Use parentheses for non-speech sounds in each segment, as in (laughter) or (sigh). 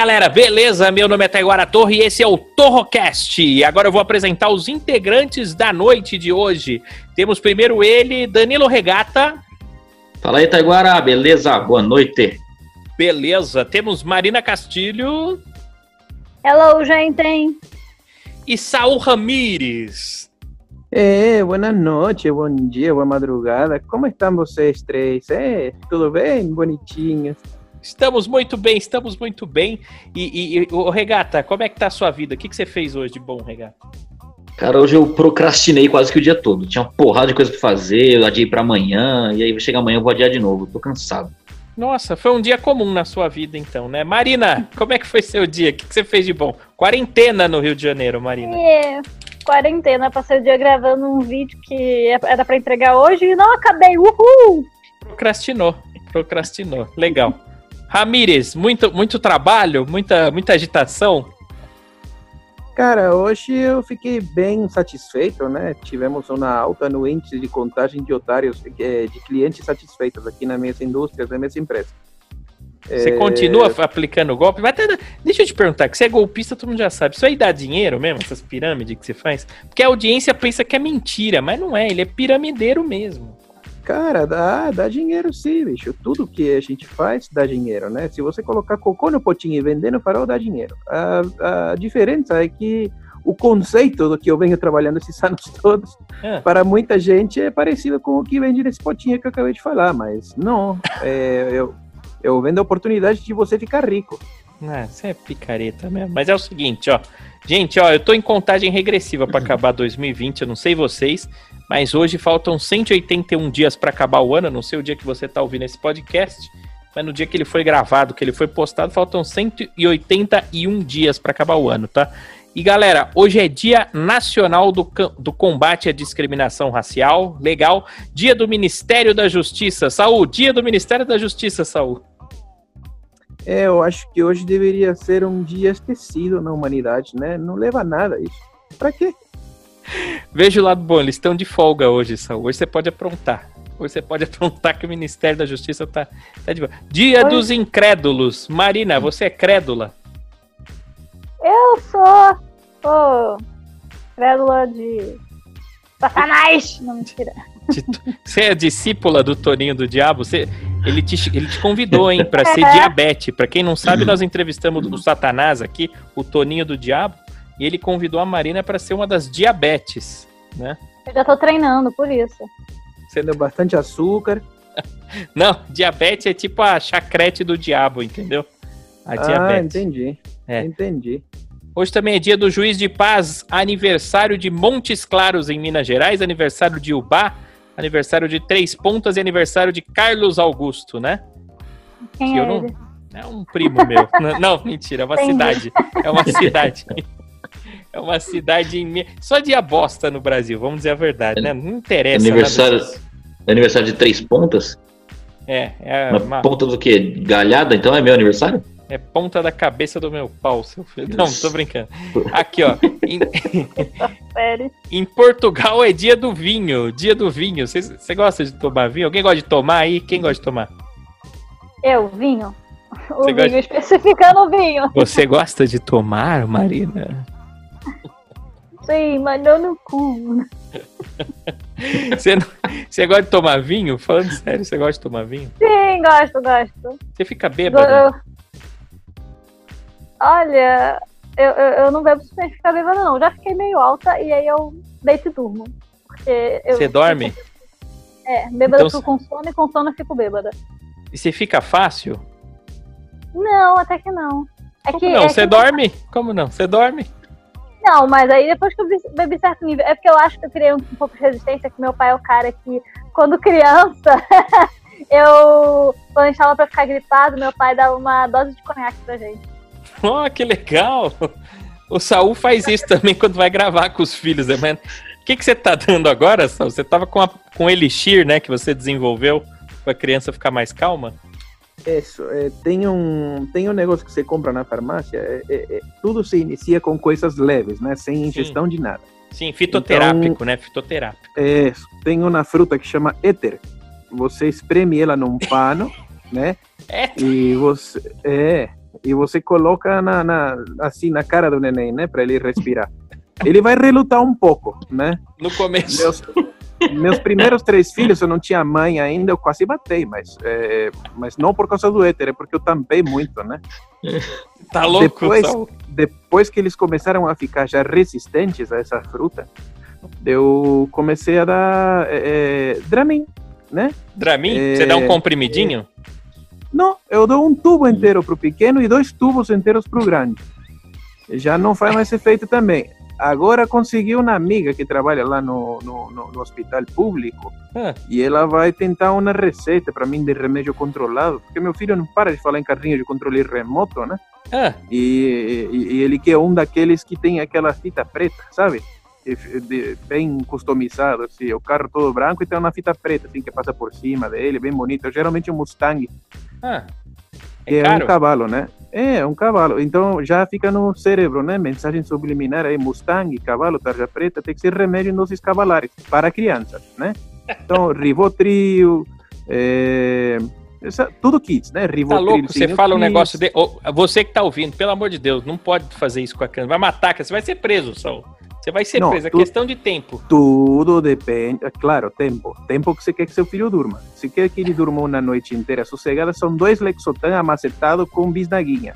galera, beleza? Meu nome é Taiguara Torre e esse é o Torrocast. E agora eu vou apresentar os integrantes da noite de hoje. Temos primeiro ele, Danilo Regata. Fala aí, Taiguara, beleza? Boa noite. Beleza. Temos Marina Castilho Hello, gente. e Saul Ramires. É, boa noite, bom dia, boa madrugada. Como estão vocês três? É, tudo bem? Bonitinhos. Estamos muito bem, estamos muito bem. E, e, e ô, Regata, como é que tá a sua vida? O que, que você fez hoje de bom, Regata? Cara, hoje eu procrastinei quase que o dia todo. Tinha uma porrada de coisa pra fazer, eu adiei pra amanhã, e aí vai chegar amanhã eu vou adiar de novo. Tô cansado. Nossa, foi um dia comum na sua vida, então, né? Marina, como é que foi seu dia? O que, que você fez de bom? Quarentena no Rio de Janeiro, Marina. E quarentena, passei o dia gravando um vídeo que era pra entregar hoje e não acabei. Uhul! Procrastinou, procrastinou. Legal. Ramires, muito, muito trabalho, muita, muita agitação. Cara, hoje eu fiquei bem satisfeito, né? Tivemos uma alta no índice de contagem de otários, eh, de clientes satisfeitos aqui na minhas indústrias, na minha empresa. Você É, continua aplicando golpe? Mas até, deixa eu te perguntar, que você é golpista, todo mundo já sabe. Isso aí dá dinheiro mesmo, essas pirâmides que você faz? Porque a audiência pensa que é mentira, mas não é, ele é piramideiro mesmo. Cara, dá, dá dinheiro sim, bicho. Tudo que a gente faz dá dinheiro, né? Se você colocar cocô no potinho e vender no farol, dá dinheiro. A, a diferença é que o conceito do que eu venho trabalhando esses (laughs) anos todos, Ah. para muita gente é parecido com o que vende nesse potinho que eu acabei de falar, mas não. É, eu, eu vendo a oportunidade de você ficar rico. Ah, você é picareta mesmo. Mas é o seguinte, ó. Gente, ó, eu tô em contagem regressiva pra acabar 2020, eu não sei vocês, mas hoje faltam 181 dias pra acabar o ano, eu não sei o dia que você tá ouvindo esse podcast, mas no dia que ele foi gravado, que ele foi postado, faltam 181 dias pra acabar o ano, tá? E galera, hoje é Dia Nacional do, do Combate à Discriminação Racial, legal. Dia do Ministério da Justiça, Saúl. Dia do Ministério da Justiça, Saúl. É, eu acho que hoje deveria ser um dia esquecido na humanidade, né? Não leva a nada isso. Pra quê? (laughs) Veja o lado bom, eles estão de folga hoje, Saul. Hoje você pode aprontar. Hoje você pode (laughs) aprontar que o Ministério da Justiça tá, tá de boa. Dia Oi. dos incrédulos. Marina, você é crédula? Eu sou. Ô. crédula de. Satanás! Não, mentira. Você é discípula do Toninho do Diabo? Você, ele, te, ele te convidou, hein, pra ser É. diabetes. Pra quem não sabe, nós entrevistamos o Satanás aqui, o Toninho do Diabo, e ele convidou a Marina pra ser uma das diabetes, né? Eu já tô treinando, por isso. Sendo bastante açúcar. (laughs) Não, diabetes é tipo a chacrete do diabo, entendeu? A Ah, diabetes. entendi. É. Entendi. Hoje também é dia do juiz de paz, aniversário de Montes Claros, em Minas Gerais, aniversário de Ubá, aniversário de Três Pontas e aniversário de Carlos Augusto, né? Quem Que eu é não- ele? É um primo meu. (laughs) Não, não, mentira, é uma Entendi. cidade. É uma cidade. É uma cidade em... Só dia bosta no Brasil, vamos dizer a verdade, né? Não interessa. Aniversário-. Aniversário de três pontas? É, é, Mas uma- ponta do quê? Galhada? Então é meu aniversário? É ponta da cabeça do meu pau, seu filho. Não, tô brincando. Aqui, ó. Em-. (laughs) Em Portugal é dia do vinho. Dia do vinho. Você gosta de tomar vinho? Alguém gosta de tomar aí? Quem gosta de tomar? Eu, vinho. O Você vinho, gosta- especificando o vinho. Você gosta de tomar, Marina? Sim, mandou no cu. (laughs) Você não- você gosta de tomar vinho? Falando sério, você gosta de tomar vinho? Sim, gosto, gosto. Você fica bêbado? eu- Olha, eu, eu, eu não bebo suficiente ficar bêbada, não. Já fiquei meio alta e aí eu deito e durmo. Porque eu Você dorme? É, bêbada Então eu fico com sono e com sono eu fico bêbada. E você fica fácil? Não, até que não. É Como que, não? é Você que- dorme? Como não? Você dorme? Não, mas aí depois que eu bebi- certo nível. É porque eu acho que eu criei um, um pouco de resistência, que meu pai é o cara que quando criança, (laughs) eu, quando a gente tava pra ficar gripado, meu pai dava uma dose de conhaque pra gente. Ó, que legal! O Saul faz isso também quando vai gravar com os filhos, né? Mas O que, que você tá dando agora, Saul? Você tava com, a, com Elixir, né? Que você desenvolveu pra criança ficar mais calma? Isso, é, tem, um, tem um negócio que você compra na farmácia, é, é, é, tudo se inicia com coisas leves, né? Sem ingestão de nada. Sim, fitoterápico, né? Fitoterápico. É, tem uma fruta que chama éter. Você espreme ela num pano, (laughs) né? É, E você é e você coloca na, na assim na cara do neném, né, para ele respirar. Ele vai relutar um pouco, né? no começo. Meus, meus primeiros três filhos eu não tinha mãe ainda, eu quase batei, mas é, mas não por causa do éter, é porque eu tampei muito, né? Tá louco, Depois- Saul? Depois que eles começaram a ficar já resistentes a essa fruta, eu comecei a dar é, Dramin, né? Dramin? É, Você dá um comprimidinho? Não, eu dou um tubo inteiro pro pequeno e dois tubos inteiros pro grande. Já não faz mais efeito também. Agora consegui uma amiga que trabalha lá no, no, no- no hospital público Ah, e ela vai tentar uma receita para mim de remédio controlado, porque meu filho não para de falar em carrinho de controle remoto, né? ah, E, e- e ele quer um daqueles que tem aquela fita preta, sabe? Bem customizado, assim, o carro todo branco e tem uma fita preta, assim, que passa por cima dele, bem bonito. Geralmente um Mustang, ah. É é, um cavalo, né? É, um cavalo. Então já fica no cérebro, né? Mensagem subliminar aí, Mustang, cavalo, tarja preta, tem que ser remédio em doses cavalares para crianças, né? Então, (laughs) Rivotril, é, essa- tudo kits, né? Tá Rivotril. louco? Você tem fala um negócio de. Você que tá ouvindo, pelo amor de Deus, não pode fazer isso com a criança. Vai matar, você vai ser preso, Saul. Você vai ser Não, preso, é questão de tempo. Tudo depende, é claro, tempo. Tempo que você quer que seu filho durma. Se quer que ele durma uma noite inteira sossegada, são dois Lexotan amacetados com bisnaguinha.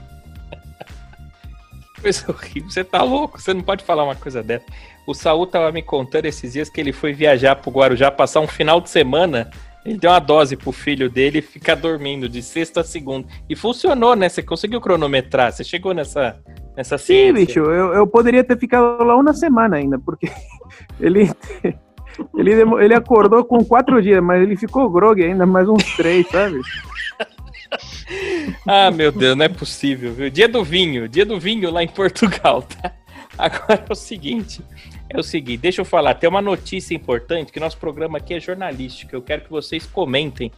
Coisa horrível. Você tá louco? Você não pode falar uma coisa dessa. O Saul tava me contando esses dias que ele foi viajar pro Guarujá, passar um final de semana. Ele deu uma dose pro filho dele ficar dormindo de sexta a segunda. E funcionou, né? Você conseguiu cronometrar. Você chegou nessa, nessa Sim, ciência. bicho, eu, eu poderia ter ficado lá uma semana ainda, porque (laughs) ele, (laughs) ele, ele acordou com quatro dias, mas ele ficou grog ainda mais uns três, sabe? (laughs) Ah, meu Deus, não é possível, viu? Dia do vinho, dia do vinho lá em Portugal, tá? Agora é o seguinte, é o seguinte, deixa eu falar, tem uma notícia importante, que nosso programa aqui é jornalístico, eu quero que vocês comentem.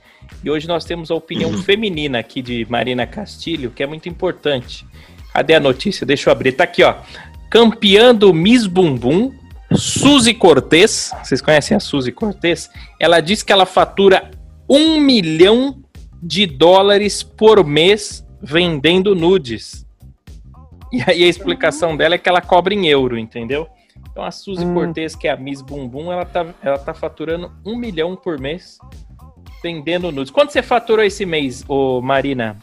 E hoje nós temos a opinião feminina aqui de Marina Castilho, que é muito importante. Cadê a notícia? Deixa eu abrir, tá aqui, ó. Campeã do Miss Bumbum, Suzy Cortez, vocês conhecem a Suzy Cortez? Ela diz que ela fatura um milhão de dólares por mês vendendo nudes. E aí a explicação dela é que ela cobra em euro, entendeu? Então a Suzy Hum. Cortez, que é a Miss Bumbum, ela tá, ela tá faturando um milhão por mês vendendo nudes. Quanto você faturou esse mês, ô Marina?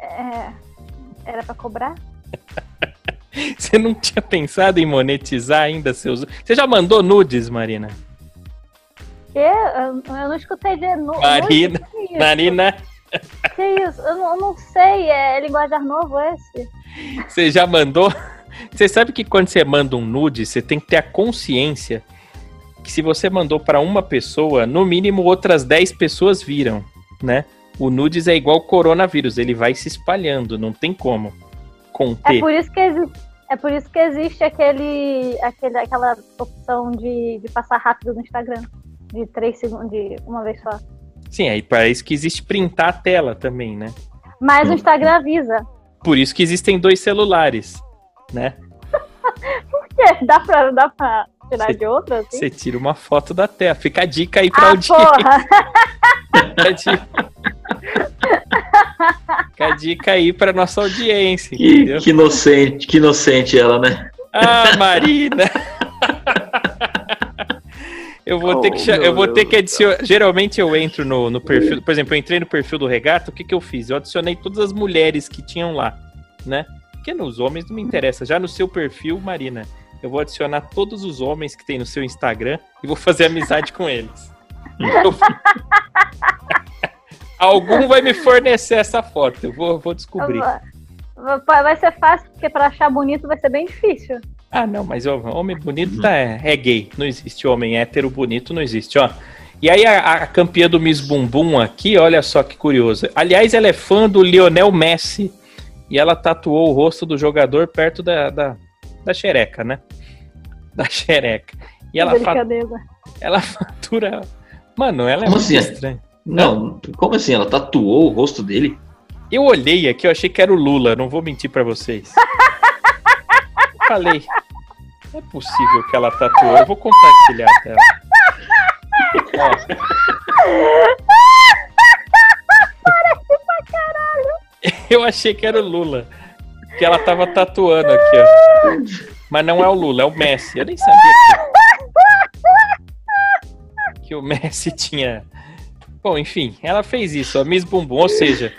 É, era pra cobrar? (laughs) Você não tinha pensado em monetizar ainda seus. Você já mandou nudes, Marina? Que? Eu, eu não escutei de novo. Marina, Que isso? Marina, Que isso? Eu não, eu não sei. É linguajar novo esse? você já mandou? Você sabe que quando você manda um nude, você tem que ter a consciência que se você mandou para uma pessoa, no mínimo outras 10 pessoas viram, né? O nudes é igual coronavírus, ele vai se espalhando, não tem como É conter. por isso que existe. É por isso que existe aquele, aquele, aquela opção de, de passar rápido no Instagram. De três segundos, de uma vez só. Sim, aí para isso que existe printar a tela também, né? Mas o Instagram avisa. Por isso que existem dois celulares, né? Por quê? Dá pra, dá pra tirar Você- de outra? Assim? Você tira uma foto da tela. Fica a dica aí pra Ah, audiência. porra! (laughs) Fica a dica. Fica a dica aí pra nossa audiência, Que, entendeu? que inocente, que inocente ela, né? Ah, Marina! Eu vou ter que, Oh, eu vou ter que adicionar. Geralmente eu entro no, no perfil. Por exemplo, eu entrei no perfil do Regata, o que, que eu fiz? Eu adicionei todas as mulheres que tinham lá, né? Porque nos homens não me interessa. Já no seu perfil, Marina, eu vou adicionar todos os homens que tem no seu Instagram e vou fazer amizade com eles. Eu- (laughs) Algum vai me fornecer essa foto. Eu vou, vou descobrir. Vai- Vai ser fácil, porque pra achar bonito vai ser bem difícil. Ah, não, mas homem bonito tá, é, é gay. Não existe homem hétero bonito, não existe, ó. E aí a, a campeã do Miss Bumbum aqui, olha só que curioso. Aliás, ela é fã do Lionel Messi. E ela tatuou o rosto do jogador perto da, da, da xereca, né? Da xereca. E ela, fa- ela fatura. Mano, ela é Como muito assim? estranha. Não, como assim? Ela tatuou o rosto dele? Eu olhei aqui, eu achei que era o Lula, não vou mentir pra vocês. Falei, não é possível que ela tatuou. Eu vou compartilhar a tela. Ó. (laughs) Eu achei que era o Lula. Que ela tava tatuando aqui, ó. Mas não é o Lula, é o Messi. Eu nem sabia que, que o Messi tinha. Bom, enfim, ela fez isso, a Miss Bumbum, ou seja.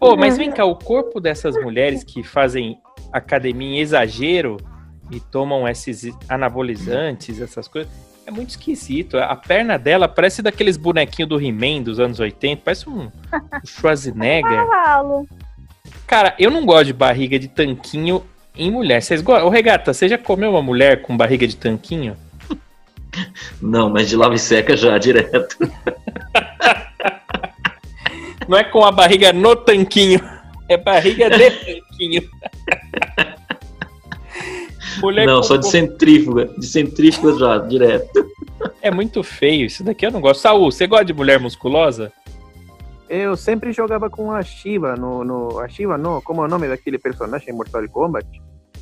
Pô, mas vem cá, o corpo dessas mulheres que fazem academia em exagero e tomam esses anabolizantes, essas coisas, é muito esquisito. A perna dela parece daqueles bonequinhos do He-Man dos anos 80, parece um, um Schwarzenegger. Cavalo. Cara, eu não gosto de barriga de tanquinho em mulher. Vocês gostam? Ô, Regata, você já comeu uma mulher com barriga de tanquinho? Não, mas de lava e seca já, (laughs) direto. Não é com a barriga no tanquinho, é barriga de (laughs) tanquinho. Mulher não, só de centrífuga. De centrífuga já, direto. É muito feio, isso daqui eu não gosto. Saúl, você gosta de mulher musculosa? Eu sempre jogava com a Shiva no, no. A Shiva não, como é o nome daquele personagem em Mortal Kombat?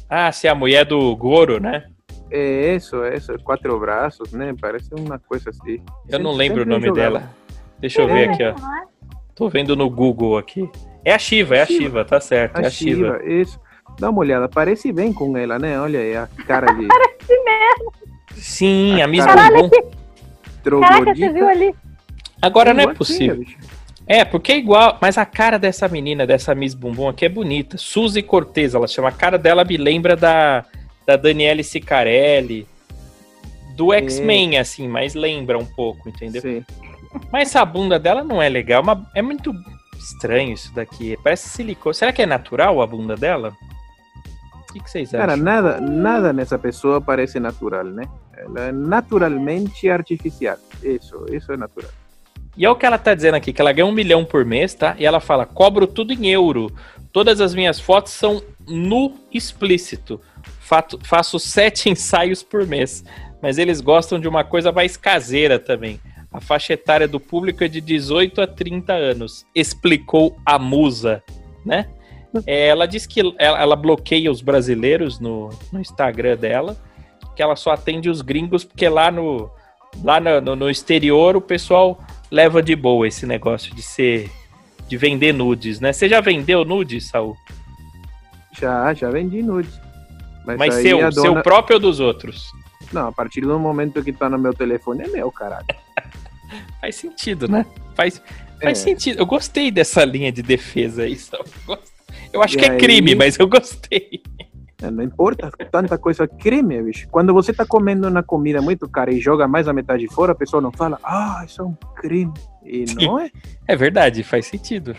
Ah, se é a mulher do Goro, né? É isso, é isso, quatro braços, né? Parece uma coisa assim. Eu não lembro o nome jogava. dela. Deixa eu ver aqui, ó. É? Tô vendo no Google aqui. É a Shiva, é a Shiva, tá certo, é A a Shiva. Shiva, isso. Dá uma olhada, parece bem com ela, né? Olha aí a cara de Sim, a Miss Caralho, Bumbum. que- Caraca, você viu ali? Agora não é possível. bicho. É, porque é igual, mas a cara dessa menina, dessa Miss Bumbum aqui é bonita. Suzy Cortez, ela chama. A cara dela me lembra da, da Daniele Sicarelli. Do X-Men, assim, mas lembra um pouco, entendeu? Sim. Mas a bunda dela não é legal, mas é muito estranho isso daqui. Parece silicone. Será que é natural a bunda dela? O que, que vocês acham? Cara, nada, nada nessa pessoa parece natural, né? Ela é naturalmente artificial. Isso, isso é natural. E é o que ela tá dizendo aqui, que ela ganha um milhão por mês, tá? E ela fala, cobro tudo em euro. Todas as minhas fotos são nu explícito. Fato- faço sete (laughs) ensaios por mês. Mas eles gostam de uma coisa mais caseira também. A faixa etária do público é de 18 a 30 anos. Explicou a musa, né? É, ela diz que ela, ela bloqueia os brasileiros no, no Instagram dela, que ela só atende os gringos, porque lá no, lá no, no- no exterior o pessoal leva de boa esse negócio de ser. de vender nudes, né? Você já vendeu nudes, Saul? Já, já vendi nudes. Mas aí seu, a seu dona- próprio ou dos outros? Não, a partir do momento que tá no meu telefone é meu, caralho. (laughs) Faz sentido, né? Faz, faz É. sentido. Eu gostei dessa linha de defesa aí, Saul. Eu acho E que é aí- crime, mas eu gostei. É, Não importa, tanta coisa crime, bicho. Quando você tá comendo uma comida muito cara e joga mais a metade fora, a pessoa não fala, ah, isso é um crime. E (laughs) não é. É verdade, faz sentido.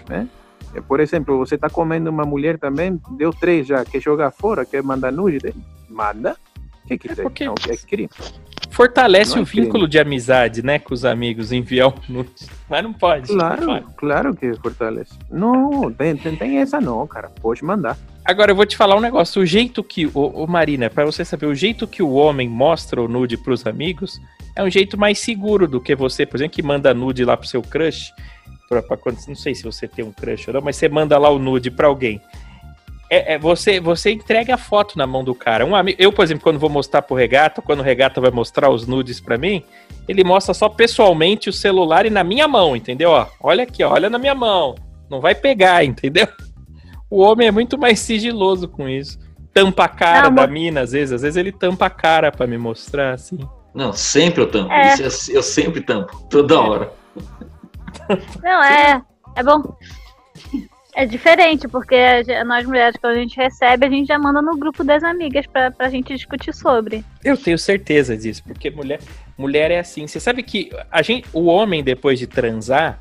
É, Por exemplo, você tá comendo uma mulher também, deu três já, quer jogar fora, quer mandar nude? Manda. O que que É porque- Não, é crime. Fortalece Não é o vínculo de amizade, né, com os amigos, enviar um nudes. Mas não pode. não Claro, pode. claro que fortalece. Não, tem, tem, tem essa não, cara. Pode mandar. Agora eu vou te falar um negócio. O jeito que. O, Marina, pra você saber, o jeito que o homem mostra o nude pros amigos é um jeito mais seguro do que você, por exemplo, que manda nude lá pro seu crush. Pra, pra não sei se você tem um crush ou não, mas você manda lá o nude pra alguém. É, é, você, você entrega a foto na mão do cara. Um amigo, eu, por exemplo, quando vou mostrar pro Regata, quando o Regata vai mostrar os nudes pra mim, ele mostra só pessoalmente o celular e na minha mão, entendeu? Ó, olha aqui, ó, olha na minha mão. Não vai pegar, entendeu? (laughs) O homem é muito mais sigiloso com isso. Tampa a cara Não, da mas- mina, às vezes. Às vezes ele tampa a cara pra me mostrar, assim. Não, sempre eu tampo. É. Isso eu, eu sempre tampo, toda hora. Não, é. É bom. É diferente, porque nós mulheres, quando a gente recebe, a gente já manda no grupo das amigas pra, pra gente discutir sobre. Eu tenho certeza disso, porque mulher, mulher é assim. Você sabe que a gente, o homem, depois de transar,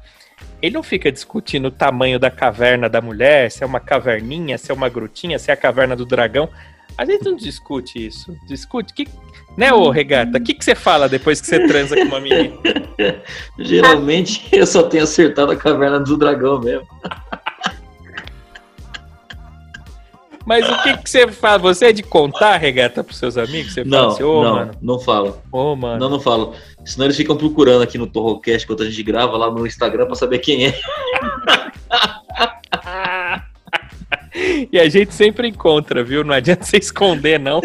ele não fica discutindo o tamanho da caverna da mulher, se é uma caverninha, se é uma grutinha, se é a caverna do dragão. A gente não discute isso. Discute. Que... Né, ô regata? O que, que você fala depois que você transa com uma menina? (laughs) Geralmente eu só tenho acertado a caverna do dragão mesmo. Mas o que, que você fala? Você é de contar regata pros seus amigos? Você fala Não, assim, ô, não, mano, não falo. ô, mano. Não, não falo. Senão eles ficam procurando aqui no Torrocast enquanto a gente grava lá no Instagram pra saber quem é. E a gente sempre encontra, viu? Não adianta você esconder, não.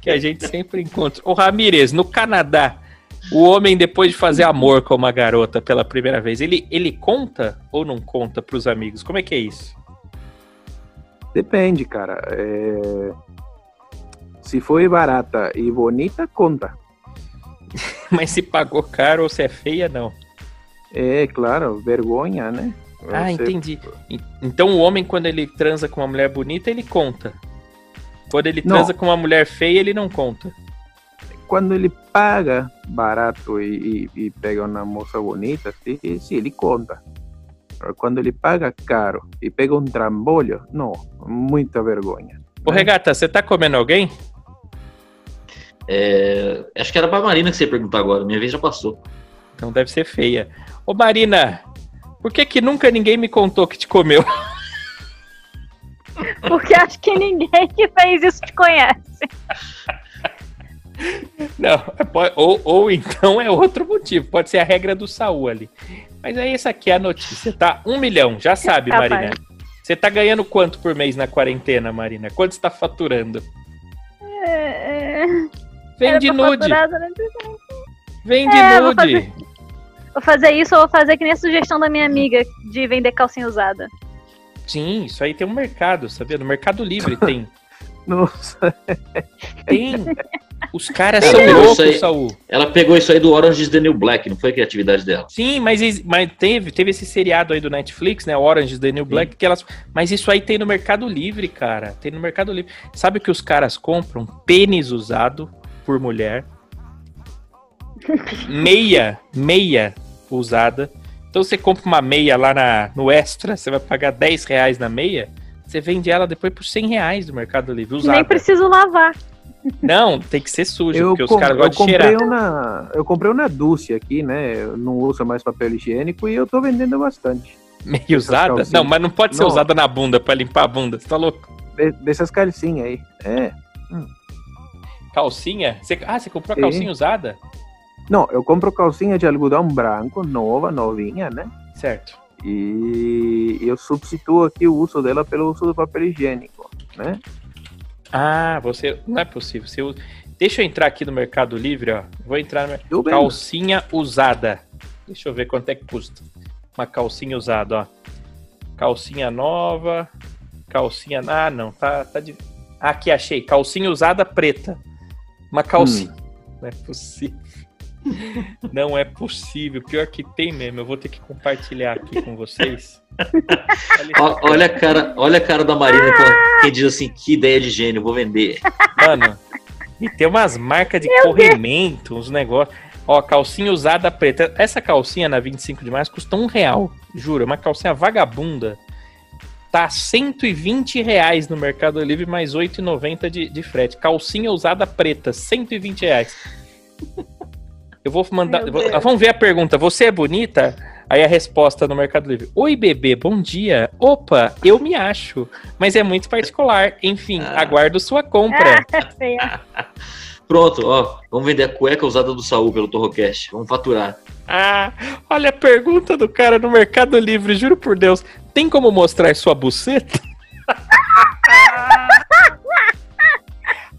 Que a gente sempre encontra. Ô, Ramírez, no Canadá, o homem, depois de fazer amor com uma garota pela primeira vez, ele, ele conta ou não conta pros amigos? Como é que é isso? Depende, cara. É, Se foi barata e bonita, conta. (laughs) Mas se pagou caro ou se é feia, não. É, claro, vergonha, né? Ah, Você- entendi. En- Então o homem, quando ele transa com uma mulher bonita, ele conta. Quando ele Não. transa com uma mulher feia, ele não conta. Quando ele paga barato e, e- e pega uma moça bonita, sim, ele conta. Quando ele paga caro e pega um trambolho, não, muita vergonha. Ô, Regata, você tá comendo alguém? É, Acho que era pra Marina que você ia perguntar agora. Minha vez já passou. Então deve ser feia. Ô, Marina, por que que nunca ninguém me contou que te comeu? (laughs) Porque acho que ninguém que fez isso te conhece. Não, é ou, ou então é outro motivo. Pode ser a regra do Saul ali. Mas aí essa aqui é a notícia, tá? Um milhão, já sabe, Capaz. Marina. Você tá ganhando quanto por mês na quarentena, Marina? Quanto você tá faturando? É, é, Vende nude. Vende É, vou nude. Vou fazer isso ou vou fazer que nem a sugestão da minha amiga de vender calcinha usada. Sim, isso aí tem um mercado, sabia? No Mercado Livre tem. (laughs) Nossa, Tem. Os caras Ela são loucos, aí. Saul. Ela pegou isso aí do Orange is the New Black, não foi a criatividade dela. Sim, mas, mas teve, teve esse seriado aí do Netflix, né? Orange is the New Black, que elas. Mas isso aí tem no Mercado Livre, cara. Tem no Mercado Livre. Sabe o que os caras compram? Pênis usado por mulher. (laughs) Meia, meia usada. Então você compra uma meia lá na, no Extra, você vai pagar 10 reais na meia. Você vende ela depois por 100 reais no Mercado Livre, usada. nem preciso lavar. Não, tem que ser suja, eu, porque os caras gostam de cheirar. uma, eu comprei uma Dulce aqui, né? Eu não uso mais papel higiênico e eu tô vendendo bastante. Meio usada? calcinhas. Não, mas não pode ser Não. usada na bunda pra limpar a bunda. Você tá louco? De- dessas calcinhas aí. É. Calcinha? Você- ah, você comprou a Sim. calcinha usada? Não, eu compro calcinha de algodão branco, nova, novinha, né? Certo. E eu substituo aqui o uso dela pelo uso do papel higiênico, né? Ah, você. Não é possível. Você usa... Deixa eu entrar aqui no Mercado Livre, ó. Vou entrar no. Eu vendo. Calcinha usada. Deixa eu ver quanto é que custa. Uma calcinha usada, ó. Calcinha nova. Calcinha. Ah, não. Tá, tá de. Ah, Aqui achei. Calcinha usada preta. Uma calcinha. Não é possível. Não é possível. Pior que tem mesmo. Eu vou ter que compartilhar aqui com vocês. Olha a cara, olha a cara da Marina quem diz assim, que ideia de gênio, vou vender. Mano, e tem umas marcas de corrimento, uns negócios. Ó, calcinha usada preta. Essa calcinha na 25 de março custa um real. Juro, é uma calcinha vagabunda. Tá 120 reais no Mercado Livre, mais 8,90 de, de frete. Calcinha usada preta, 120 reais. Eu vou mandar. Vou- Deus. vamos ver a pergunta. Você é bonita? Aí a resposta no Mercado Livre. Oi, bebê, bom dia. Opa, eu me acho. Mas é muito particular. Enfim, Ah. aguardo sua compra. (laughs) (laughs) Pronto, ó, vamos vender a cueca usada do Saul pelo Torrocast. Vamos faturar. Ah, olha a pergunta do cara no Mercado Livre, juro por Deus. Tem como mostrar sua buceta? (laughs)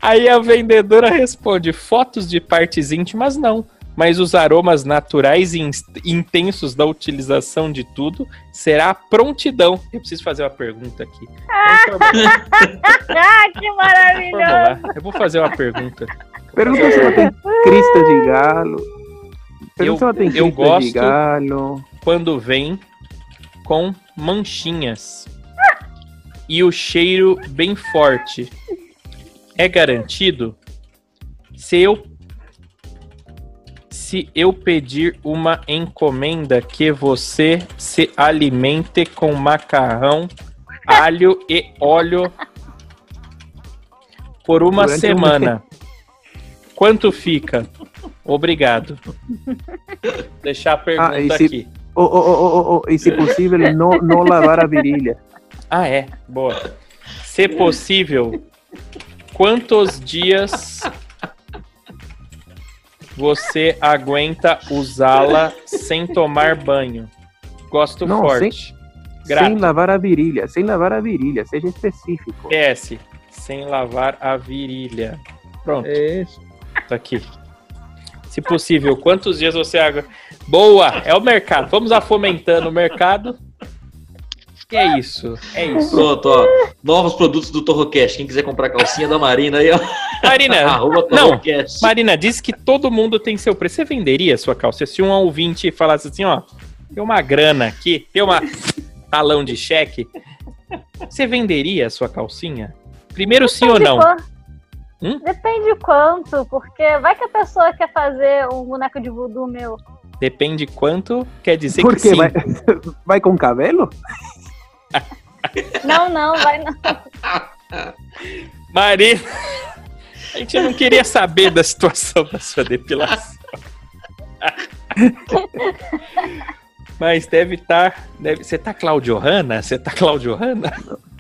Aí a vendedora responde: fotos de partes íntimas não, mas os aromas naturais e intensos da utilização de tudo será a prontidão. Eu preciso fazer uma pergunta aqui. Vamos formular- Ah, que maravilhoso. Eu vou fazer uma pergunta. Pergunta se ela tem crista de galo. Pergunta Eu- se ela tem eu crista gosto- de galo. quando vem com manchinhas e o cheiro bem forte. É garantido? Se eu se eu pedir uma encomenda que você se alimente com macarrão, (laughs) alho e óleo por uma Durante um semana. Quanto fica? Obrigado. (laughs) Deixar a pergunta Ah, e se- aqui. Oh, oh, oh, oh, oh, e se possível, (laughs) não, não lavar a virilha. Ah, é. Boa. Se possível, quantos dias você aguenta usá-la sem tomar banho? Gosto Não, forte. Grato. Sem lavar a virilha, sem lavar a virilha, seja específico. PS. Sem lavar a virilha. Pronto, É isso. tá aqui. Se possível, quantos dias você aguenta? Boa! É o mercado. Vamos afomentando o mercado. E é isso. É isso. Pronto, ó. Novos produtos do Torrocast. Quem quiser comprar calcinha da Marina aí, ó. Marina, (laughs) Arroba não. Marina, diz que todo mundo tem seu preço. Você venderia a sua calça? Se um ouvinte falasse assim, ó, tem uma grana aqui, tem uma talão de cheque, você venderia a sua calcinha? Primeiro sim ou Depende não? quan- Hum? Depende quanto, porque vai que a pessoa quer fazer um boneco de voodoo meu. Depende quanto, quer dizer Por que quê? sim. Vai, (laughs) vai com cabelo? Não, não, vai não. Marina, a gente não queria saber da situação da sua depilação. (laughs) Mas deve estar. deve, você tá Claudio Hanna? Você tá Claudio Hanna?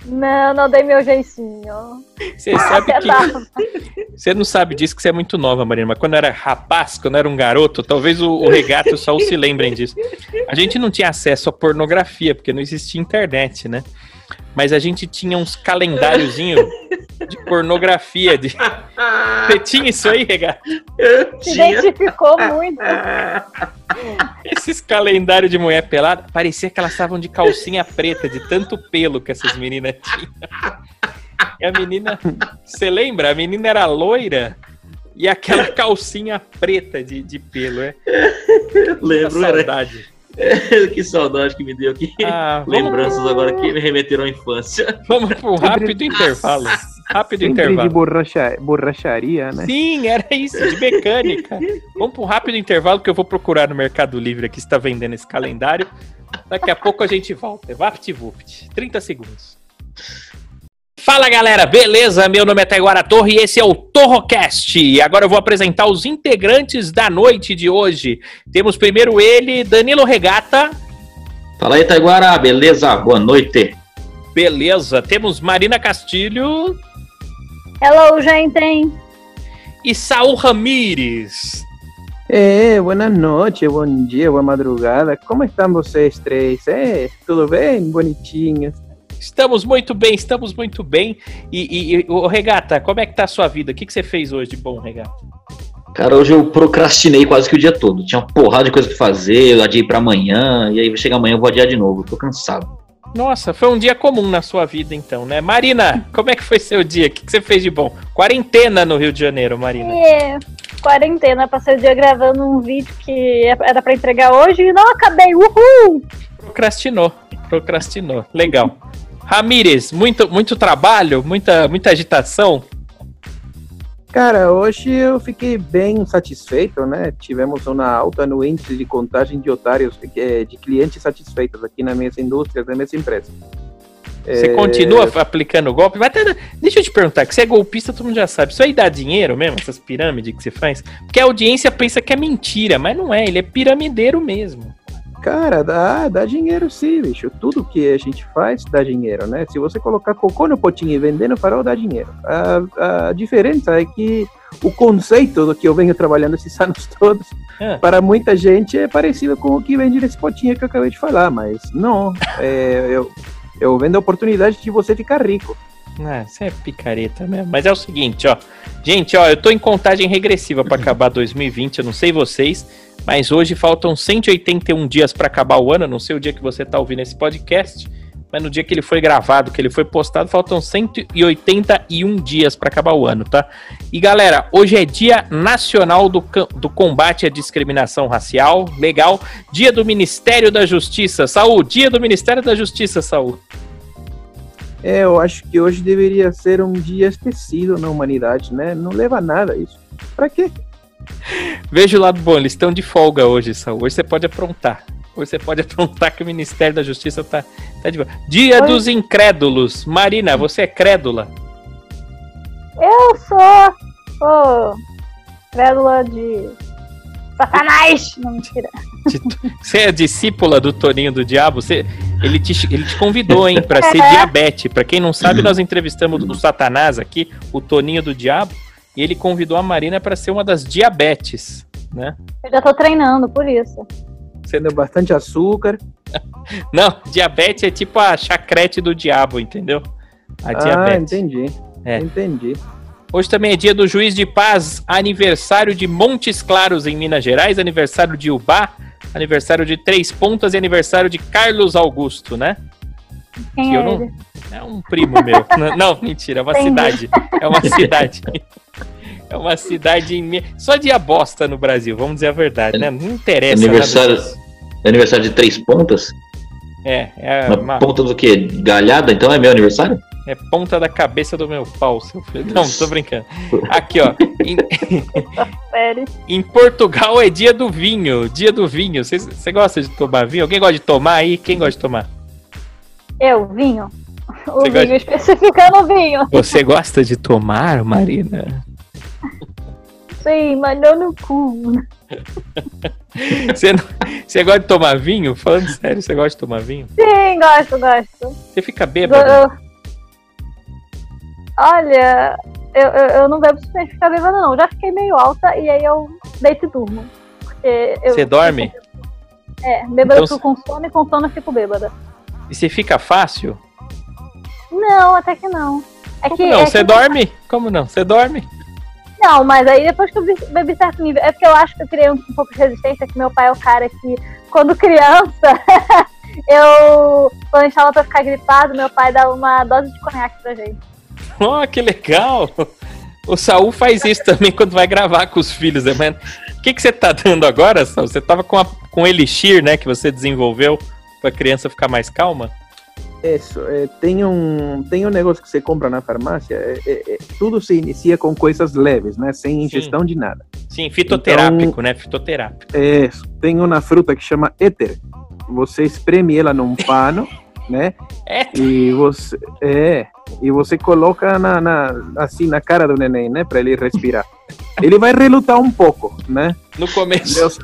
Não, não dei meu jeitinho. Você sabe que. (laughs) Você não sabe disso que você é muito nova, Marina, mas quando era rapaz, quando era um garoto, talvez o, o regato Saul se lembrem disso. A gente não tinha acesso à pornografia, porque não existia internet, né? Mas a gente tinha uns calendáriozinhos de pornografia. De... Você tinha isso aí, regato? Eu Se tinha. identificou muito. Esses calendários de mulher pelada, parecia que elas estavam de calcinha preta, de tanto pelo que essas meninas tinham. E a menina, você lembra? A menina era loira e aquela calcinha preta de, de pelo, é? Lembro, era. (laughs) que saudade que me deu aqui. Ah, vamos, Lembranças agora que me remeteram à infância. (laughs) vamos para um rápido intervalo. (laughs) Rápido Sempre de intervalo. borracha, borracharia, né? Sim, era isso, de mecânica. Vamos para um rápido intervalo que eu vou procurar no Mercado Livre aqui se está vendendo esse calendário. Daqui a pouco a gente volta. VaptVupt. 30 segundos. Fala galera, beleza? Meu nome é Taiguara Torre e esse é o Torrocast. E agora eu vou apresentar os integrantes da noite de hoje. Temos primeiro ele, Danilo Regata. Fala aí, Taiguara, beleza? Boa noite. Beleza. Temos Marina Castilho Hello, gente. e Saul Ramires. É, boa noite, bom dia, boa madrugada. Como estão vocês três? É, tudo bem? Bonitinhos. Estamos muito bem, estamos muito bem. E, e, e ô, Regata, como é que tá a sua vida? O que, que você fez hoje de bom, Regata? Cara, hoje eu procrastinei quase que o dia todo. Tinha uma porrada de coisa pra fazer, eu adiei pra amanhã, e aí vai chegar amanhã eu vou adiar de novo. Tô cansado. Nossa, foi um dia comum na sua vida, então, né? Marina, como é que foi seu dia? O que, que você fez de bom? Quarentena no Rio de Janeiro, Marina. E quarentena, passei o dia gravando um vídeo que era pra entregar hoje e não acabei. Uhul! Procrastinou, procrastinou. Legal. Ramires, muito, muito trabalho, muita, muita agitação. Cara, hoje eu fiquei bem satisfeito, né? Tivemos uma alta no índice de contagem de otários, de clientes satisfeitos aqui na minha indústria, na minha empresa. Você É, continua aplicando golpe? Vai até- deixa eu te perguntar, que você é golpista, todo mundo já sabe. Isso aí dá dinheiro mesmo, essas pirâmides que você faz? Porque a audiência pensa que é mentira, mas não é, ele é piramideiro mesmo. Cara, dá, dá dinheiro sim, bicho. Tudo que a gente faz dá dinheiro, né? Se você colocar cocô no potinho e vender no farol, dá dinheiro. A, a diferença é que o conceito do que eu venho trabalhando esses (laughs) anos todos, Ah. para muita gente é parecido com o que vende nesse potinho que eu acabei de falar, mas não. É, eu, eu vendo a oportunidade de você ficar rico. Ah, isso é picareta mesmo. Mas é o seguinte, ó. Gente, ó, eu tô em contagem regressiva pra acabar 2020, eu não sei vocês, mas hoje faltam 181 dias pra acabar o ano, eu não sei o dia que você tá ouvindo esse podcast, mas no dia que ele foi gravado, que ele foi postado, faltam 181 dias pra acabar o ano, tá? E galera, hoje é Dia Nacional do, do Combate à Discriminação Racial, legal. Dia do Ministério da Justiça, Saúl, Dia do Ministério da Justiça, Saúl. É, eu acho que hoje deveria ser um dia esquecido na humanidade, né? Não leva a nada isso. Pra quê? (laughs) Veja o lado bom, eles estão de folga hoje, Saul. Hoje você pode aprontar. Hoje você pode (laughs) aprontar que o Ministério da Justiça tá, tá de boa. Dia Oi. dos Incrédulos. Marina, você é crédula? Eu sou. Ô. Crédula de. Satanás! Não, mentira. Você é discípula do Toninho do Diabo? Você, ele, te, ele te convidou, hein, pra ser (laughs) É. diabetes. Pra quem não sabe, nós entrevistamos o Satanás aqui, o Toninho do Diabo, e ele convidou a Marina pra ser uma das diabetes, né? Eu já tô treinando, por isso. Sendo bastante açúcar. (laughs) Não, diabetes é tipo a chacrete do diabo, entendeu? A Ah, diabetes. entendi. É. Entendi. Hoje também é dia do Juiz de Paz, aniversário de Montes Claros, em Minas Gerais, aniversário de Ubá, aniversário de Três Pontas e aniversário de Carlos Augusto, né? Quem Que eu é não-? É um primo meu. (laughs) Não, mentira, é uma Entendi. cidade. É uma cidade. É uma cidade em... Só de abosta no Brasil, vamos dizer a verdade, né? Não interessa. Aniversário-. Aniversário de três pontas? É, é, Uma uma- ponta do quê? Galhada? Então é meu aniversário? é ponta da cabeça do meu pau, seu filho. Não, tô brincando. (laughs) Aqui, ó. Em, (laughs) em Portugal é dia do vinho. Dia do vinho. Você gosta de tomar vinho? Alguém gosta de tomar aí? Quem gosta de tomar? Eu, vinho. O Você vinho, gosta- especificando o vinho. Você gosta de tomar, Marina? Sim, mas não no cu. (laughs) Você não- você gosta de tomar vinho? Falando sério, você gosta de tomar vinho? Sim, gosto, gosto. Você fica bêbado? eu- Olha, eu, eu, eu não bebo pra ficar bêbada, não. Já fiquei meio alta e aí eu deito e durmo. Eu, Você dorme? É, bêbada Então eu fico com sono e com sono eu fico bêbada. E você fica fácil? Não, até que não. É Como que, não? é Você que- dorme? Como não? Você dorme? Não, mas aí depois que eu be- bebi certo nível. É porque eu acho que eu criei um, um pouco de resistência, que meu pai é o cara que, quando criança, (laughs) eu. Quando a gente pra ficar gripado, meu pai dava uma dose de conhaque pra gente. Oh, que legal! O Saul faz isso também quando vai gravar com os filhos, né? Mas O que, que você tá dando agora, Saul? Você tava com, a, com Elixir, né? Que você desenvolveu pra criança ficar mais calma? Isso, é, tem um tem um negócio que você compra na farmácia, é, é, é, tudo se inicia com coisas leves, né? Sem ingestão de nada. Sim, fitoterápico, Então- né? Fitoterápico. É, tem uma fruta que chama éter. Você espreme ela num (laughs) pano, né? É, E você é e você coloca na, na assim na cara do neném, né? Para ele respirar. (laughs) Ele vai relutar um pouco, né? no começo. Meus,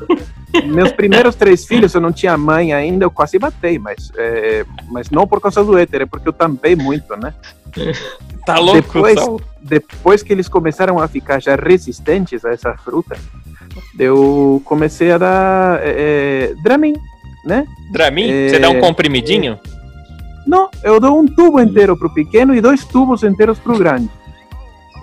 meus primeiros três filhos, eu não tinha mãe ainda, eu quase matei, mas, é, mas não por causa do éter, é porque eu tampei muito, né? Tá louco, Depois- Saul? Depois que eles começaram a ficar já resistentes a essa fruta, eu comecei a dar é, é, Dramin, né? Dramin? É, Você dá um comprimidinho? Não, eu dou um tubo inteiro pro pequeno e dois tubos inteiros pro grande.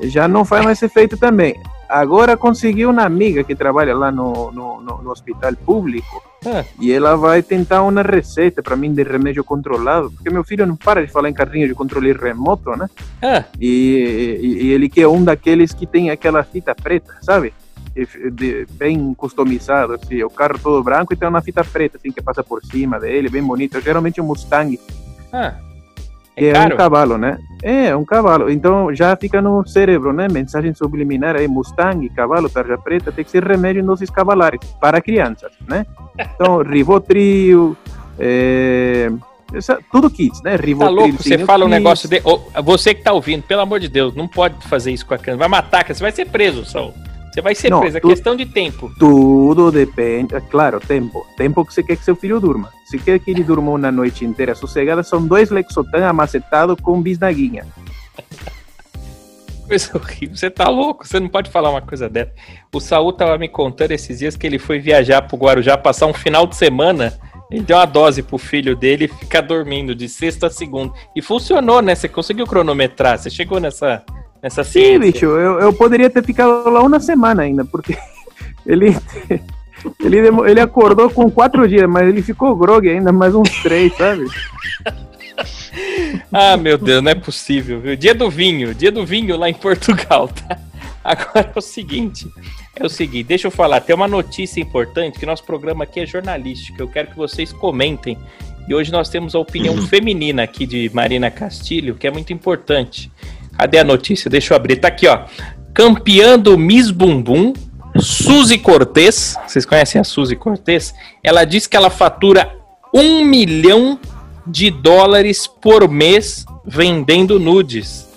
Já não faz mais efeito também. Agora consegui uma amiga que trabalha lá no, no, no- no hospital público Ah. e ela vai tentar uma receita para mim de remédio controlado, porque meu filho não para de falar em carrinho de controle remoto, né? Ah, E, e- e ele quer um daqueles que tem aquela fita preta, sabe? De- bem customizado, assim, o carro todo branco e tem uma fita preta, assim, que passa por cima dele, bem bonito. Geralmente um Mustang, ah. É é, um cavalo, né? É, um cavalo. Então já fica no cérebro, né? Mensagem subliminar aí, Mustang, cavalo, tarja preta, tem que ser remédio em doses cavalares para crianças, né? (laughs) Então, Rivotril, é, essa- tudo kits, né? Tá Rivotril. louco? Você fala um kits. negócio de. Ô, você que tá ouvindo, pelo amor de Deus, não pode fazer isso com a criança. Vai matar você vai ser preso, Saul. Você vai ser Não, preso, é questão de tempo. Tudo depende, claro, tempo. Tempo que você quer que seu filho durma. Se quer que ele durma uma noite inteira sossegada, são dois Lexotan amacetados com bisnaguinha. Coisa horrível. Você tá louco? Você não pode falar uma coisa dessa. O Saul tava me contando esses dias que ele foi viajar pro Guarujá, passar um final de semana. Ele deu uma dose pro filho dele ficar dormindo de sexta a segunda. E funcionou, né? Você conseguiu cronometrar. Você chegou nessa, nessa Sim, ciência. bicho, eu, eu poderia ter ficado lá uma semana ainda, porque (laughs) ele, ele, ele acordou com quatro dias, mas ele ficou grog ainda mais uns três, sabe? (laughs) Ah, meu Deus, não é possível, viu? Dia do vinho, dia do vinho lá em Portugal, tá? Agora é o seguinte, é o seguinte, deixa eu falar, tem uma notícia importante, que nosso programa aqui é jornalístico, eu quero que vocês comentem. E hoje nós temos a opinião (clears throat) feminina aqui de Marina Castilho, que é muito importante. Cadê a notícia? Deixa eu abrir, tá aqui, ó. Campeã do Miss Bumbum, Suzy Cortez, vocês conhecem a Suzy Cortez? Ela diz que ela fatura um milhão de dólares por mês vendendo nudes.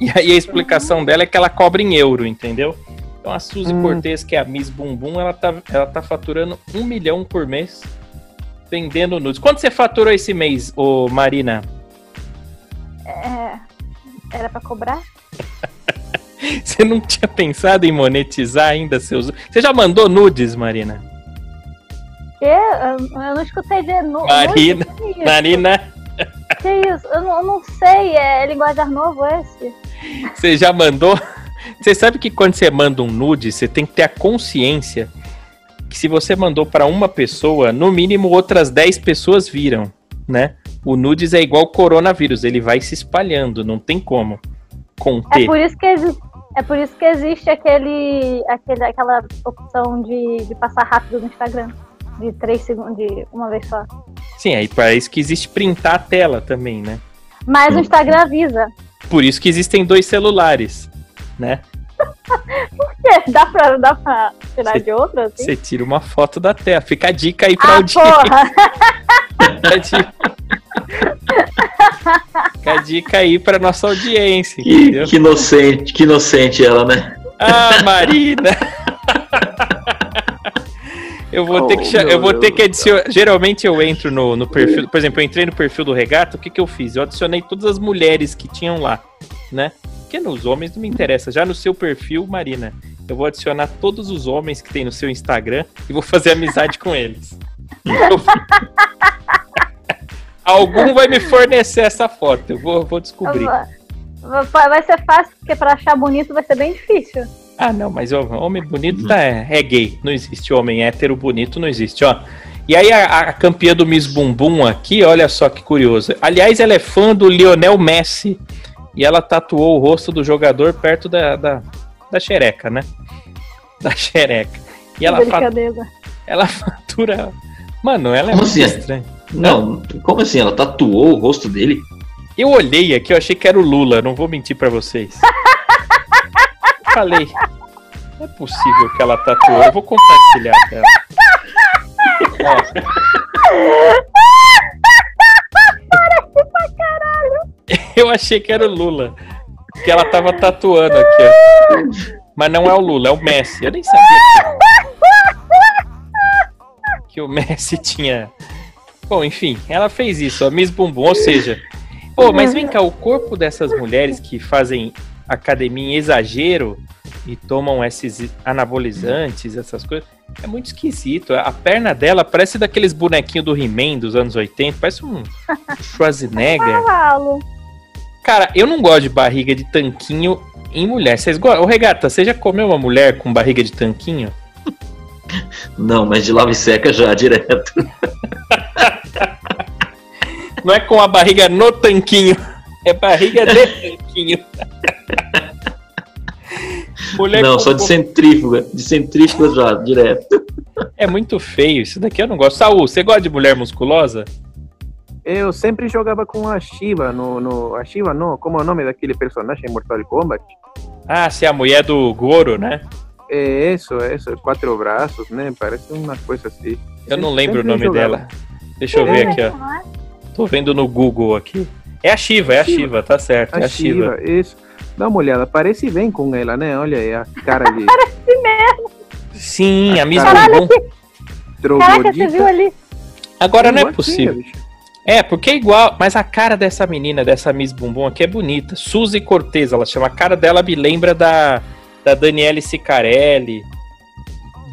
E aí a explicação dela é que ela cobra em euro, entendeu? Então a Suzy Hum. Cortez, que é a Miss Bumbum, ela tá, ela tá faturando um milhão por mês vendendo nudes. Quanto você faturou esse mês, ô Marina? É, era pra cobrar? (laughs) Você não tinha pensado em monetizar ainda seus. Você já mandou nudes, Marina? Que? Eu, eu não escutei de novo. Marina, Que isso? Marina, Que isso? Eu não, eu não sei. É linguajar novo esse? você já mandou? Você sabe que quando você manda um nude, você tem que ter a consciência que se você mandou para uma pessoa, no mínimo outras 10 pessoas viram, né? O nudes é igual coronavírus, ele vai se espalhando, não tem como É conter. por isso que existe. É por isso que existe aquele, aquele, aquela opção de, de passar rápido no Instagram. De três segundos, de uma vez só. Sim, aí para isso que existe printar a tela também, né? Mas o Instagram avisa. Por isso que existem dois celulares, né? (laughs) Dá pra, dá pra tirar Cê- de outro, assim? Você tira uma foto da tela. Fica a dica aí pra ah, audiência. porra! (laughs) Fica a dica- Fica a dica aí pra nossa audiência, Que, que inocente, que inocente ela, né? Ah, Marina! Eu vou ter que, Oh, eu vou ter que adicionar. Geralmente eu entro no, no perfil. Por exemplo, eu entrei no perfil do Regata, o que, que eu fiz? Eu adicionei todas as mulheres que tinham lá, né? Porque nos homens não me interessa. Já no seu perfil, Marina, eu vou adicionar todos os homens que tem no seu Instagram e vou fazer amizade com eles. Eu- (laughs) Algum vai me fornecer essa foto, eu vou, vou descobrir. Vai vai ser fácil, porque pra achar bonito vai ser bem difícil. Ah, não, mas homem bonito tá, é, é gay. Não existe homem hétero bonito, não existe, ó. E aí a, a campeã do Miss Bumbum aqui, olha só que curioso. Aliás, ela é fã do Lionel Messi. E ela tatuou o rosto do jogador perto da, da, da xereca, né? (laughs) Da xereca. E ela, fa- Delicadeza. ela (laughs) fatura... Mano, ela é Como muito assim? estranha. Não, como assim? Ela tatuou o rosto dele? Eu olhei aqui, eu achei que era o Lula, não vou mentir pra vocês. Falei, não é possível que ela tatuou, eu vou compartilhar a tela. Ó. Eu achei que era o Lula, que ela tava tatuando aqui, ó. Mas não é o Lula, é o Messi. Eu nem sabia que, que o Messi tinha. Bom, enfim, ela fez isso, a Miss Bumbum, ou seja, Pô, mas vem cá, o corpo dessas mulheres que fazem academia em exagero e tomam esses anabolizantes, essas coisas, é muito esquisito. A perna dela parece daqueles bonequinhos do He-Man dos anos 80, parece um Schwarzenegger. Cara, eu não gosto de barriga de tanquinho em mulher. Vocês gostam? Ô, Regata, você já comeu uma mulher com barriga de tanquinho? Não, mas de lava e seca já, (laughs) direto. (laughs) Não é com a barriga no tanquinho, é barriga de tanquinho. Mulher não, só de centrífuga. De centrífuga já, direto. É muito feio, isso daqui eu não gosto. Saul, você gosta de mulher musculosa? Eu sempre jogava com a Shiva no, no. A Shiva não, como é o nome daquele personagem em Mortal Kombat? Ah, se é a mulher do Goro, né? É isso, é isso, quatro braços, né? Parece uma coisa assim. Eu não Sempre- lembro o nome jogava. dela. Deixa eu ver aqui, ó. É? Tô vendo no Google aqui. É a Shiva, é a Shiva, tá certo, é A a Shiva. Isso. Dá uma olhada, parece bem com ela, né? Olha aí a cara de (laughs) Sim, a Miss Caralho, Bumbum. Caraca, você viu ali? Agora não é Igualzinha, possível. É, porque é igual, mas a cara dessa menina, dessa Miss Bumbum aqui é bonita. Suzy Cortez, ela chama. A cara dela me lembra da, da Daniele Sicarelli.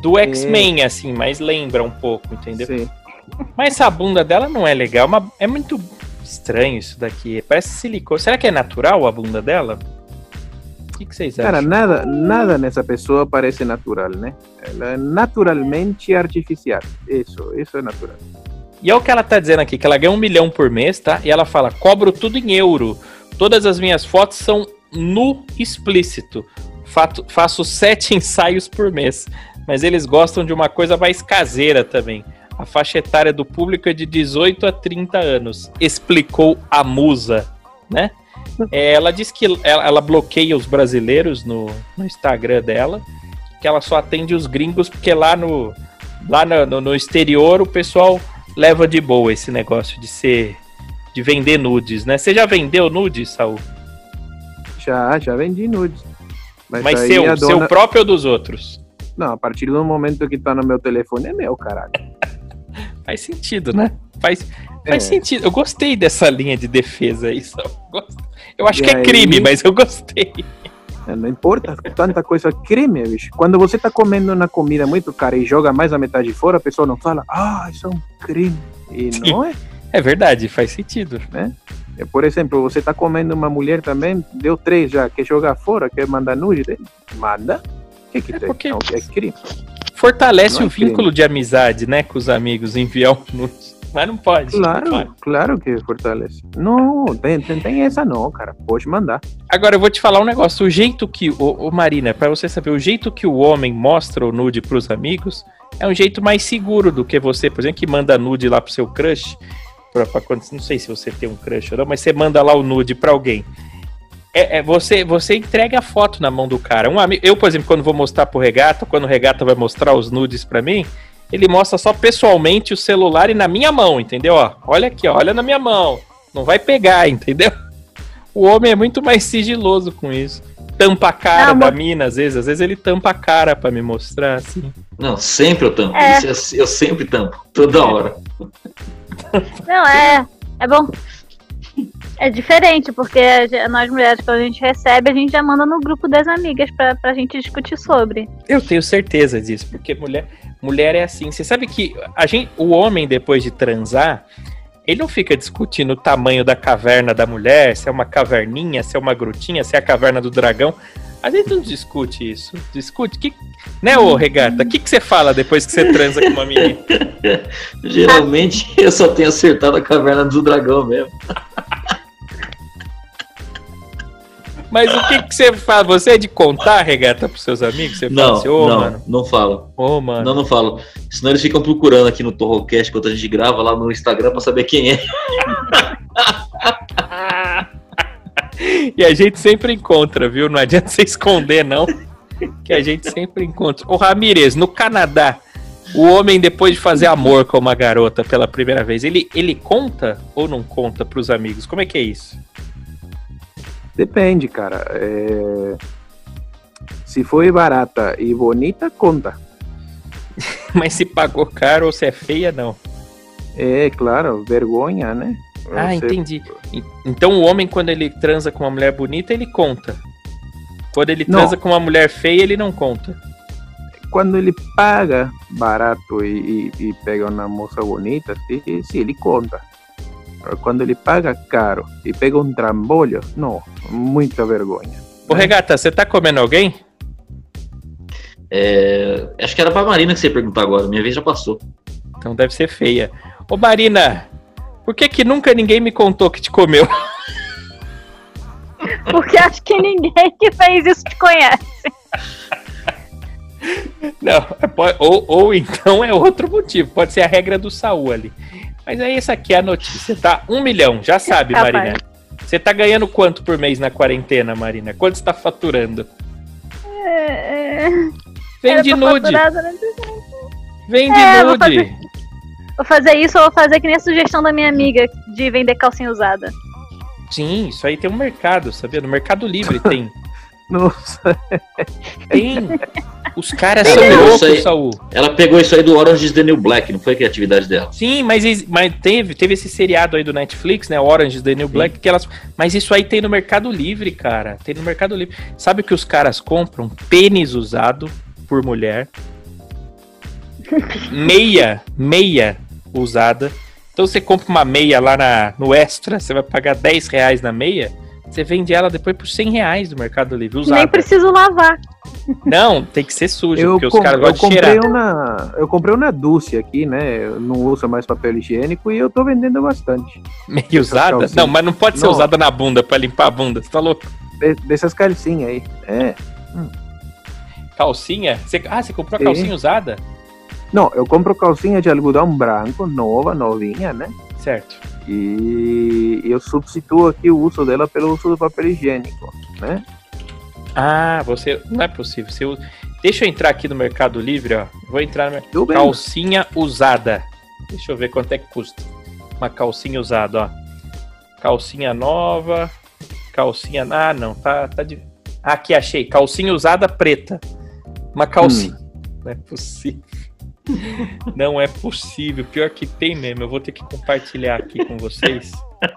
Do X-Men, assim, mas lembra um pouco, entendeu? Sim. Mas a bunda dela não é legal. uma- é muito estranho isso daqui. Parece silicone. Será que é natural a bunda dela? O que, que vocês Cara, acham? nada, nada nessa pessoa parece natural, né? Ela é naturalmente artificial. Isso, isso é natural. E é o que ela tá dizendo aqui, que ela ganha um milhão por mês, tá? E ela fala, cobro tudo em euro. Todas as minhas fotos são nu explícito. Fato- faço sete ensaios por mês. Mas eles gostam de uma coisa mais caseira também. A faixa etária do público é de 18 a 30 anos. Explicou a musa, né? É, ela diz que ela, ela bloqueia os brasileiros no, no Instagram dela, que ela só atende os gringos, porque lá no, lá no, no- exterior o pessoal leva de boa esse negócio de ser. de vender nudes, né? Você já vendeu nudes, Saul? Já, já vendi nudes. Mas aí seu, a seu dona- próprio ou dos outros? Não, a partir do momento que tá no meu telefone é meu, caralho. Faz sentido, né? Faz, faz É. sentido. Eu gostei dessa linha de defesa aí. Só. Eu acho E que é aí- crime, mas eu gostei. É, Não importa, tanta coisa crime, bicho. Quando você tá comendo uma comida muito cara e joga mais a metade fora, a pessoa não fala, ah, isso é um crime. E Sim. não é. É verdade, faz sentido. É, Por exemplo, você tá comendo uma mulher também, deu três já, quer jogar fora, quer mandar nude, dele? manda. O que que É tem? porque- Não, é crime. Fortalece Não o vínculo de amizade, né, com os amigos, enviar um nude. Mas não pode. não pode. Claro, claro que fortalece. Não, tem, tem, tem essa não, cara. Pode mandar. Agora eu vou te falar um negócio. O jeito que. O, Marina, pra você saber, o jeito que o homem mostra o nude pros amigos é um jeito mais seguro do que você, por exemplo, que manda nude lá pro seu crush. Pra, pra não sei se você tem um crush ou não, mas você manda lá o nude pra alguém. É, é, você, você entrega a foto na mão do cara. Um amigo, eu, por exemplo, quando vou mostrar pro regata, quando o regata vai mostrar os nudes pra mim, ele mostra só pessoalmente o celular e na minha mão, entendeu? Ó, olha aqui, ó, olha na minha mão. Não vai pegar, (laughs) entendeu? O homem é muito mais sigiloso com isso. Tampa a cara Não, da mas- mina, às vezes. Às vezes ele tampa a cara pra me mostrar, assim. Não, sempre eu tampo. É. Isso eu, eu sempre tampo. Toda hora. Não, é. É bom. É diferente, porque nós mulheres, quando a gente recebe, a gente já manda no grupo das amigas pra, pra gente discutir sobre. Eu tenho certeza disso, porque mulher, mulher é assim. Você sabe que a gente, o homem, depois de transar, ele não fica discutindo o tamanho da caverna da mulher, se é uma caverninha, se é uma grutinha, se é a caverna do dragão. A gente não discute isso. Discute. Que, né, ô regata? O que, que você fala depois que você transa com uma menina? (laughs) Geralmente eu só tenho acertado a caverna do dragão mesmo. (laughs) Mas o que, que você fala? Você é de contar regata pros seus amigos? Você fala Não, assim, ô, não, mano, não falo. ô, mano. Não, não falo. Senão eles ficam procurando aqui no Torrocast enquanto a gente grava lá no Instagram pra saber quem é. (laughs) E a gente sempre encontra, viu? Não adianta você esconder, não. Que a gente sempre encontra. Ô Ramírez, no Canadá, o homem, depois de fazer amor com uma garota pela primeira vez, ele, ele conta ou não conta pros amigos? Como é que é isso? Depende, cara. É, Se foi barata e bonita, conta. (laughs) Mas se pagou caro ou se é feia, não. É, claro, vergonha, né? Ah, entendi. Então o homem, quando ele transa com uma mulher bonita, ele conta. Quando ele Não. transa com uma mulher feia, ele não conta. Quando ele paga barato e, e- e pega uma moça bonita, sim, ele conta. Quando ele paga caro e pega um trambolho, não, muita vergonha. Ô Regata, você tá comendo alguém? É, Acho que era pra Marina que você ia perguntar agora. Minha vez já passou. Então deve ser feia. Ô Marina, por que que nunca ninguém me contou que te comeu? (laughs) Porque acho que ninguém que fez isso te conhece. Não, é ou, ou então é outro motivo. Pode ser a regra do Saul ali. Mas aí essa aqui é a notícia, tá? Um milhão, já sabe, Capaz. Marina. Você tá ganhando quanto por mês na quarentena, Marina? Quanto você tá faturando? É, é, Vende nude, vende É, vou nude. Vou fazer isso ou vou fazer que nem a sugestão da minha amiga de vender calcinha usada. Sim, isso aí tem um mercado, sabia? No Mercado Livre (laughs) tem. Nossa, Tem. Os caras Ela são loucos, aí. Saul. Ela pegou isso aí do Orange is the New Black, não foi a criatividade dela. Sim, mas, mas teve, teve esse seriado aí do Netflix, né? Orange is the New Black, que elas. Mas isso aí tem no Mercado Livre, cara. Tem no Mercado Livre. Sabe o que os caras compram? Pênis usado por mulher. (laughs) Meia, meia usada. Então você compra uma meia lá na, no Extra, você vai pagar 10 reais na meia. Você vende ela depois por 100 reais no Mercado Livre, usada. Nem preciso lavar. Não, tem que ser sujo, eu, porque os caras gostam de comprei cheirar. uma, eu comprei uma Dulce aqui, né? Eu não uso mais papel higiênico e eu tô vendendo bastante. Meio usada? calcinhas. Não, mas não pode ser Não. usada na bunda pra limpar a bunda, você tá louco? De- dessas calcinhas aí. É. Calcinha? Você- ah, você comprou a Sim. calcinha usada? Não, eu compro calcinha de algodão branco, nova, novinha, né? Certo. E eu substituo aqui o uso dela pelo uso do papel higiênico, né? Ah, você. Não é possível. Você usa- Deixa eu entrar aqui no Mercado Livre, ó. Vou entrar no. Vendo. Calcinha usada. Deixa eu ver quanto é que custa. Uma calcinha usada, ó. Calcinha nova. Calcinha. Ah, não, tá, tá de. Aqui achei. Calcinha usada preta. Uma calcinha. Não é possível. (laughs) Não é possível. Pior que tem mesmo. Eu vou ter que compartilhar aqui com vocês. (laughs)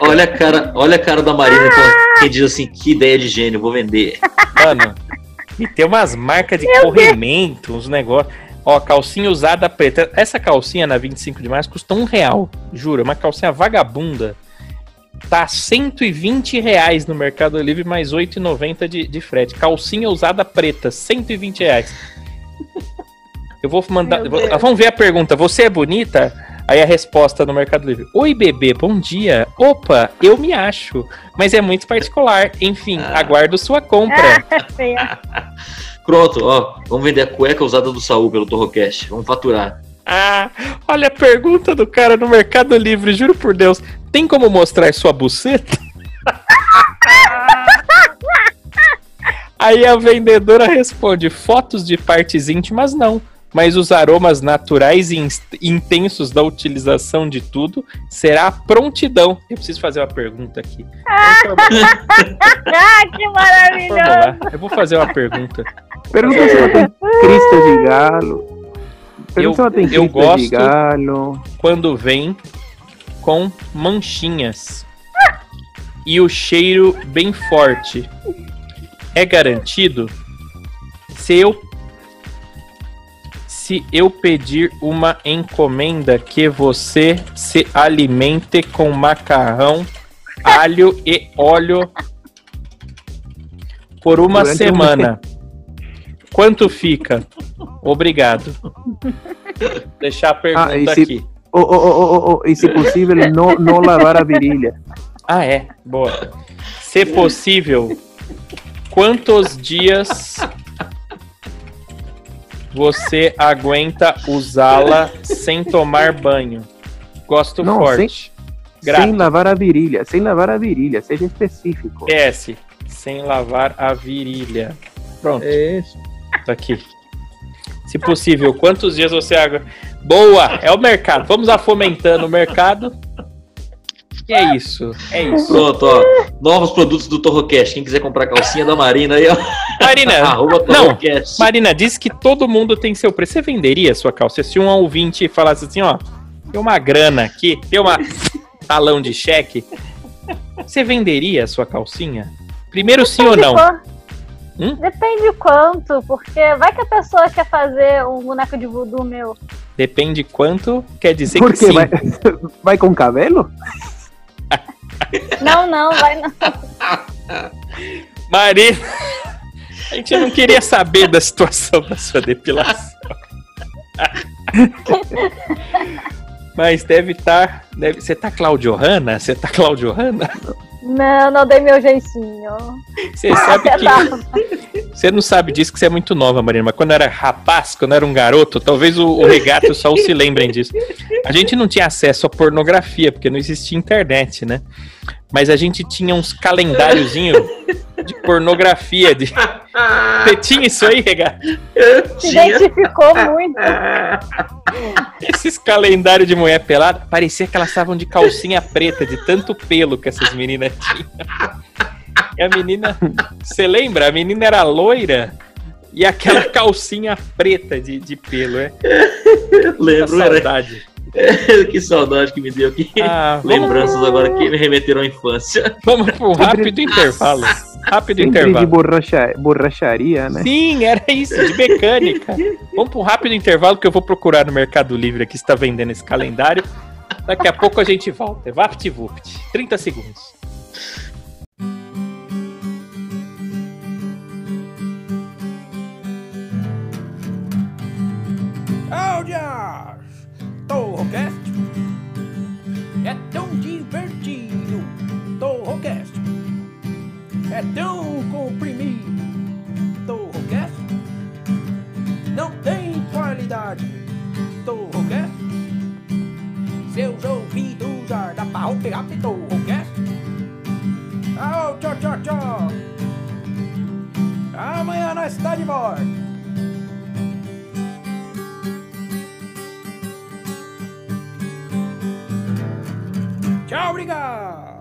Olha a cara, olha a cara da Marina quando- quem diz assim, que ideia de gênio, vou vender. Mano, e tem umas marcas de corrimento, uns negócios. Ó, calcinha usada preta. Essa calcinha na 25 de março custa um real. Juro, é uma calcinha vagabunda. Tá 120 reais no Mercado Livre, mais 8,90 de, de frete. Calcinha usada preta, 120 reais. Eu vou mandar. Vou- vamos ver a pergunta. Você é bonita? Aí a resposta no Mercado Livre. Oi, bebê, bom dia. Opa, eu me acho. Mas é muito particular. Enfim, Ah. aguardo sua compra. (laughs) Pronto, ó, vamos vender a cueca usada do Saul pelo Torrocast, vamos faturar. Ah, olha a pergunta do cara no Mercado Livre, juro por Deus. Tem como mostrar sua buceta? (laughs) Aí a vendedora responde: fotos de partes íntimas não. Mas os aromas naturais e intensos da utilização de tudo será a prontidão. Eu preciso fazer uma pergunta aqui. Ah, que maravilhoso. Eu vou fazer uma pergunta. Pergunta se ela tem (laughs) crista de galo. Pergunta Eu- se ela tem eu crista de gosto- galo. quando vem com manchinhas e o cheiro bem forte. É garantido? Se eu se eu pedir uma encomenda que você se alimente com macarrão, (laughs) alho e óleo por uma Durante um semana. Quanto fica? Obrigado. (laughs) Deixar a pergunta Ah, e se- aqui. Oh, oh, oh, oh, oh, e se (laughs) possível, não, não lavar a virilha. Ah, é? Boa. Se possível, quantos dias você aguenta usá-la sem tomar banho? Gosto Não, forte. Grato. Sem lavar a virilha. Sem lavar a virilha, seja específico. PS. Sem lavar a virilha. Pronto, É isso. tá aqui. Se possível, quantos dias você aguenta? Boa! É o mercado. Vamos lá fomentando o mercado. E é isso. É isso. Pronto, ó, novos produtos do Torrocast, quem quiser comprar calcinha da Marina aí, ó, Marina, (laughs) não. Torrocast. Marina, disse que todo mundo tem seu preço. Você venderia a sua calça? Se um ouvinte falasse assim, ó, tem uma grana aqui, tem uma (laughs) talão de cheque, você venderia a sua calcinha? Primeiro sim ou não? Hum? Depende quanto, porque vai que a pessoa quer fazer um boneco de voodoo meu. Depende quanto, quer dizer Por que quê? sim. Vai, (laughs) vai com cabelo? Não, não, vai não. Marina, a gente não queria saber da situação da sua depilação. Mas deve estar. deve, você tá Claudio Hanna? Você tá Claudio Hanna? Não, não dei meu jeitinho. Você sabe que. (laughs) Você não sabe disso que você é muito nova, Marina, mas quando eu era rapaz, quando eu era um garoto, talvez o, o Regato Saul se lembrem disso. A gente não tinha acesso à pornografia, porque não existia internet, né? Mas a gente tinha uns calendáriozinhos de pornografia. De... (laughs) Você tinha isso aí, Regato? Se identificou muito. (laughs) Esses calendários de mulher pelada, parecia que elas estavam de calcinha preta, de tanto pelo que essas meninas tinham. E a menina, você lembra? A menina era loira e aquela calcinha preta de, de pelo, é? (laughs) Lembro, era, saudade. (laughs) que saudade que me deu aqui. Ah, vamos, Lembranças agora que me remeteram à infância. (laughs) vamos para um rápido intervalo. (laughs) Rápido Sempre de intervalo. borracha, borracharia, né? Sim, era isso, de mecânica. Vamos para um rápido intervalo que eu vou procurar no Mercado Livre aqui se está vendendo esse calendário. Daqui a pouco a gente volta. VaptVupt. 30 segundos. Áudios! Torrocast é tão divertido. Torrocast é tão comprimido. Torrocast não tem qualidade. Torrocast seus ouvidos ar da pau pegar Torrocast. Au, tchau, tchau, tchau. Amanhã nós está de volta. Tchau, obrigado!